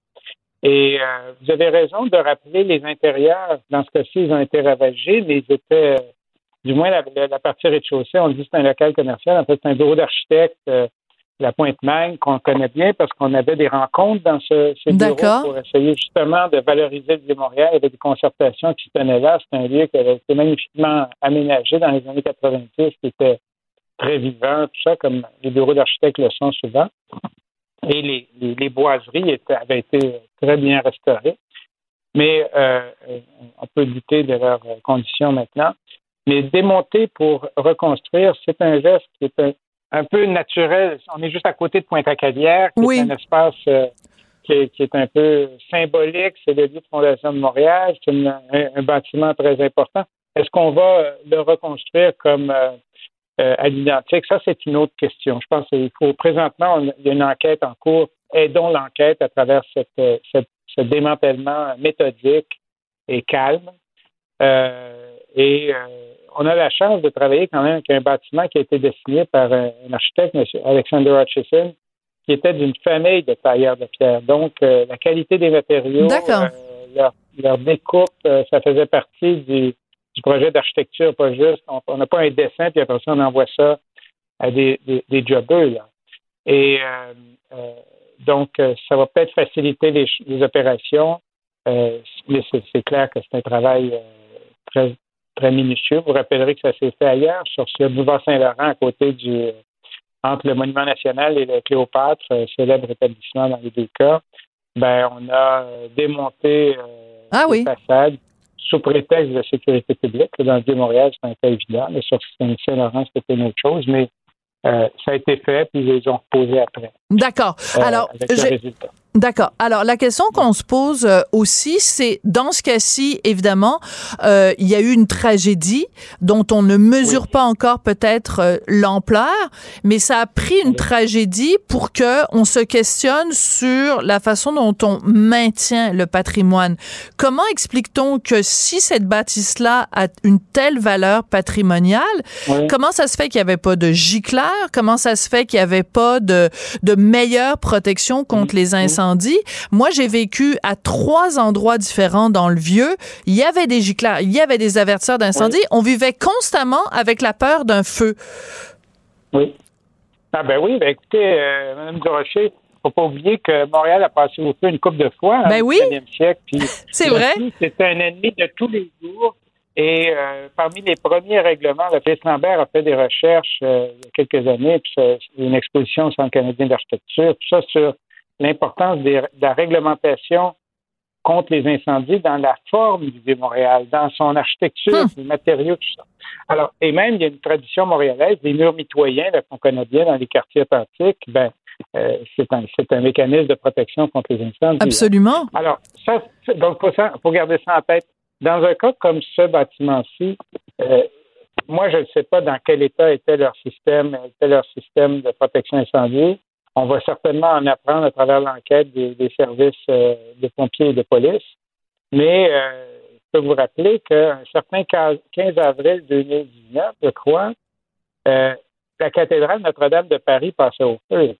Et euh, vous avez raison de rappeler les intérieurs. Dans ce cas-ci, ils ont été ravagés, mais ils étaient, euh, du moins la, partie rez-de-chaussée, on dit que c'est un local commercial. En fait, c'est un bureau d'architecte la Pointe-Magne, qu'on connaît bien parce qu'on avait des rencontres dans ce, ce bureau pour essayer justement de valoriser le Vieux-Montréal. Il y avait des concertations qui se tenaient là. C'est un lieu qui avait été magnifiquement aménagé dans les années 90, qui était très vivant, tout ça, comme les bureaux d'architectes le sont souvent. Et les, les, boiseries étaient, avaient été très bien restaurées. Mais euh, on peut douter de leurs conditions maintenant. Mais démonter pour reconstruire, c'est un geste qui est un, un peu naturel. On est juste à côté de Pointe-à-Calière, qui est un espace euh, qui est, un peu symbolique, c'est le lieu de fondation de Montréal, c'est un, bâtiment très important. Est-ce qu'on va le reconstruire comme euh, euh, à l'identique? Ça, c'est une autre question. Je pense qu'il faut présentement, il y a une enquête en cours. Aidons l'enquête à travers cette, ce démantèlement méthodique et calme. et on a la chance de travailler quand même avec un bâtiment qui a été dessiné par un, architecte, M. Alexander Hutchison, qui était d'une famille de tailleurs de pierre. Donc, euh, la qualité des matériaux, euh, leur, découpe, euh, ça faisait partie du, projet d'architecture, pas juste. On n'a pas un dessin, puis après ça, on envoie ça à des, des, des jobbers. Et donc, ça va peut-être faciliter les, les opérations, mais c'est clair que c'est un travail très, très minutieux. Vous rappellerez que ça s'est fait ailleurs, sur le boulevard Saint-Laurent, à côté du entre le Monument national et le Cléopâtre, euh, célèbre établissement dans les deux cas. Ben, on a euh, démonté euh, ah, oui. façades sous prétexte de sécurité publique. Dans le Vieux-Montréal, c'est un cas évident. Mais sur Saint-Laurent, c'était une autre chose. Mais ça a été fait, puis ils les ont reposés après. D'accord. Alors, avec le résultat. D'accord. Alors la question qu'on se pose euh, aussi, c'est dans ce cas-ci, évidemment, euh, il y a eu une tragédie dont on ne mesure pas encore peut-être euh, l'ampleur, mais ça a pris une tragédie pour que on se questionne sur la façon dont on maintient le patrimoine. Comment explique-t-on que si cette bâtisse-là a une telle valeur patrimoniale, comment ça se fait qu'il n'y avait pas de gicleur? Comment ça se fait qu'il n'y avait pas de, de meilleure protection contre les incendies? Moi, j'ai vécu à trois endroits différents dans le vieux. Il y avait des gicleurs, il y avait des avertisseurs d'incendie. On vivait constamment avec la peur d'un feu. Oui. Ah ben oui, ben écoutez, euh, Mme Durocher, faut pas oublier que Montréal a passé au feu une coupe de fois ben oui. au siècle. C'est vrai. C'était un ennemi de tous les jours. Et euh, parmi les premiers règlements, le Félix Lambert a fait des recherches euh, il y a quelques années, puis c'est une exposition au Centre canadien d'architecture, tout ça sur l'importance de la réglementation contre les incendies dans la forme du Vieux-Montréal, dans son architecture, hum. les matériaux, tout ça. Alors, et même, il y a une tradition montréalaise, des murs mitoyens qu'on connaît bien dans les quartiers authentiques, ben, euh, c'est un, un, mécanisme de protection contre les incendies. Absolument. Alors, ça, donc, il faut, garder ça en tête. Dans un cas comme ce bâtiment-ci, euh, moi, je ne sais pas dans quel état était leur système, était leur système de protection incendie. On va certainement en apprendre à travers l'enquête des, services euh, de pompiers et de police. Mais euh, je peux vous rappeler qu'un certain 15 avril 2019, je crois, euh, la cathédrale Notre-Dame de Paris passait au feu.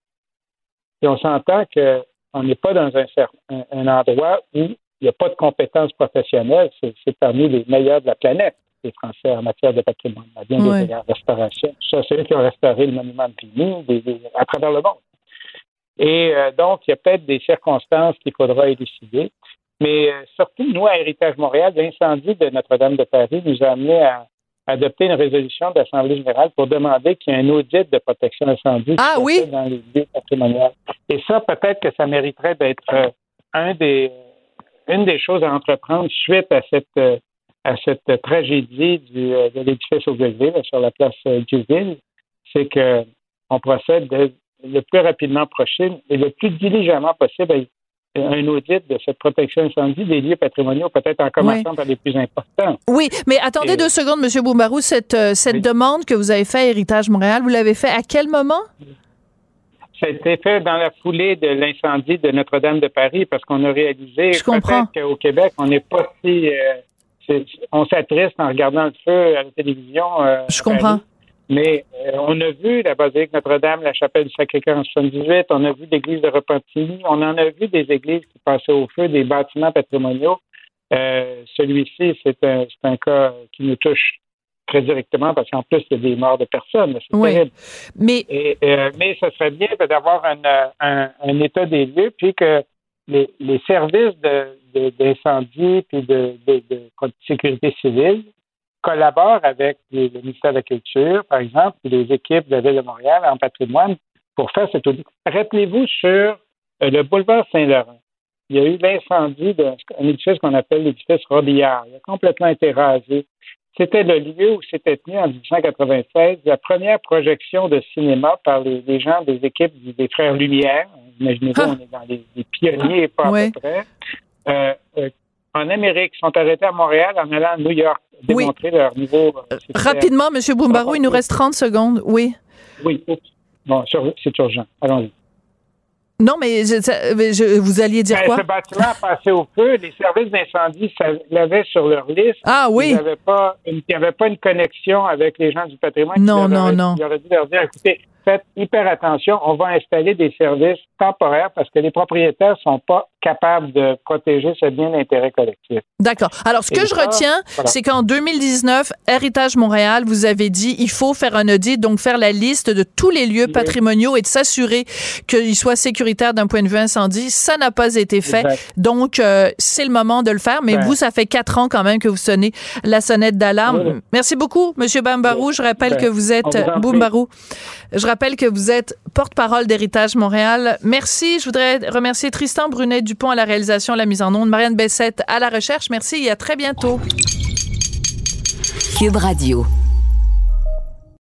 Et on s'entend qu'on n'est pas dans un, endroit où il n'y a pas de compétences professionnelles. C'est parmi les meilleurs de la planète, les Français en matière de patrimoine, bien des restaurations. Ça, c'est eux qui ont restauré le monument de Pigny à travers le monde. Et euh, donc, il y a peut-être des circonstances qu'il faudra élucider. Mais euh, surtout, nous, à Héritage Montréal, l'incendie de Notre-Dame de Paris nous a amené à adopter une résolution de l'Assemblée générale pour demander qu'il y ait un audit de protection incendie ah, oui? dans les lieux patrimoniaux. Et ça, peut-être que ça mériterait d'être euh, un des, une des choses à entreprendre suite à cette, à cette tragédie du, de l'édifice au sur la place Duville. C'est qu'on procède de le plus rapidement possible et le plus diligemment possible un audit de cette protection incendie des lieux patrimoniaux, peut-être en commençant par les plus importants. Oui, mais attendez deux secondes, M. Boumarou. Cette, euh, cette demande que vous avez faite à Héritage Montréal, vous l'avez fait à quel moment? Ça a été fait dans la foulée de l'incendie de Notre-Dame de Paris parce qu'on a réalisé qu'au Québec, on n'est pas si... Euh, on s'attriste en regardant le feu à la télévision. Euh, Je comprends. Mais euh, on a vu la basilique Notre-Dame, la chapelle du Sacré-Cœur en 78, on a vu l'église de Repentigny, on en a vu des églises qui passaient au feu, des bâtiments patrimoniaux. Euh, celui-ci, c'est un, un cas qui nous touche très directement parce qu'en plus, il y a des morts de personnes. C'est terrible. Mais... Euh, mais ce serait bien d'avoir un, un, un, état des lieux, puis que les, les services d'incendie puis de, de, de, sécurité civile collabore avec le ministère de la Culture, par exemple, et les équipes de la Ville de Montréal en patrimoine pour faire cet audit. Rappelez-vous sur euh, le boulevard Saint-Laurent, il y a eu l'incendie d'un édifice qu'on appelle l'édifice Robillard. Il a complètement été rasé. C'était le lieu où s'était tenu en 1896 la première projection de cinéma par les, gens des équipes des Frères Lumière, Imaginez-vous, Ah. on est dans les, les pionniers, pas à peu près. Euh, euh, en Amérique, sont arrêtés à Montréal en allant à New York Oui. démontrer leur niveau. euh, système. Rapidement, Monsieur Boumbarou, il nous reste 30 secondes. Oui. Oui. Bon, c'est urgent. Allons-y. Non, mais je- je- vous alliez dire Ben, quoi? ce bâtiment a passé au feu. Les services d'incendie l'avaient sur leur liste. Ah oui. Ils n'avaient pas, une- il n'y avait pas une connexion avec les gens du patrimoine. Non, non, non. Auraient dû leur dire, écoutez, faites hyper attention, on va installer des services temporaires parce que les propriétaires ne sont pas capables de protéger ce bien d'intérêt collectif. D'accord. Alors, ce que Et je ça, retiens, voilà. c'est qu'en 2019, Héritage Montréal, vous avez dit, il faut faire un audit, donc faire la liste de tous les lieux Oui. patrimoniaux et de s'assurer qu'ils soient sécuritaires d'un point de vue incendie. Ça n'a pas été fait. Exact. Donc, euh, c'est le moment de le faire. Mais vous, ça fait quatre ans quand même que vous sonnez la sonnette d'alarme. Oui. Merci beaucoup, Monsieur Bambarou. Je rappelle Ben, que vous êtes vous. Boumbarou. Je rappelle que vous êtes porte-parole d'Héritage Montréal. Merci. Je voudrais remercier Tristan Brunet À la réalisation, la mise en onde, Marianne Bessette à la recherche. Merci et à très bientôt. Cube Radio.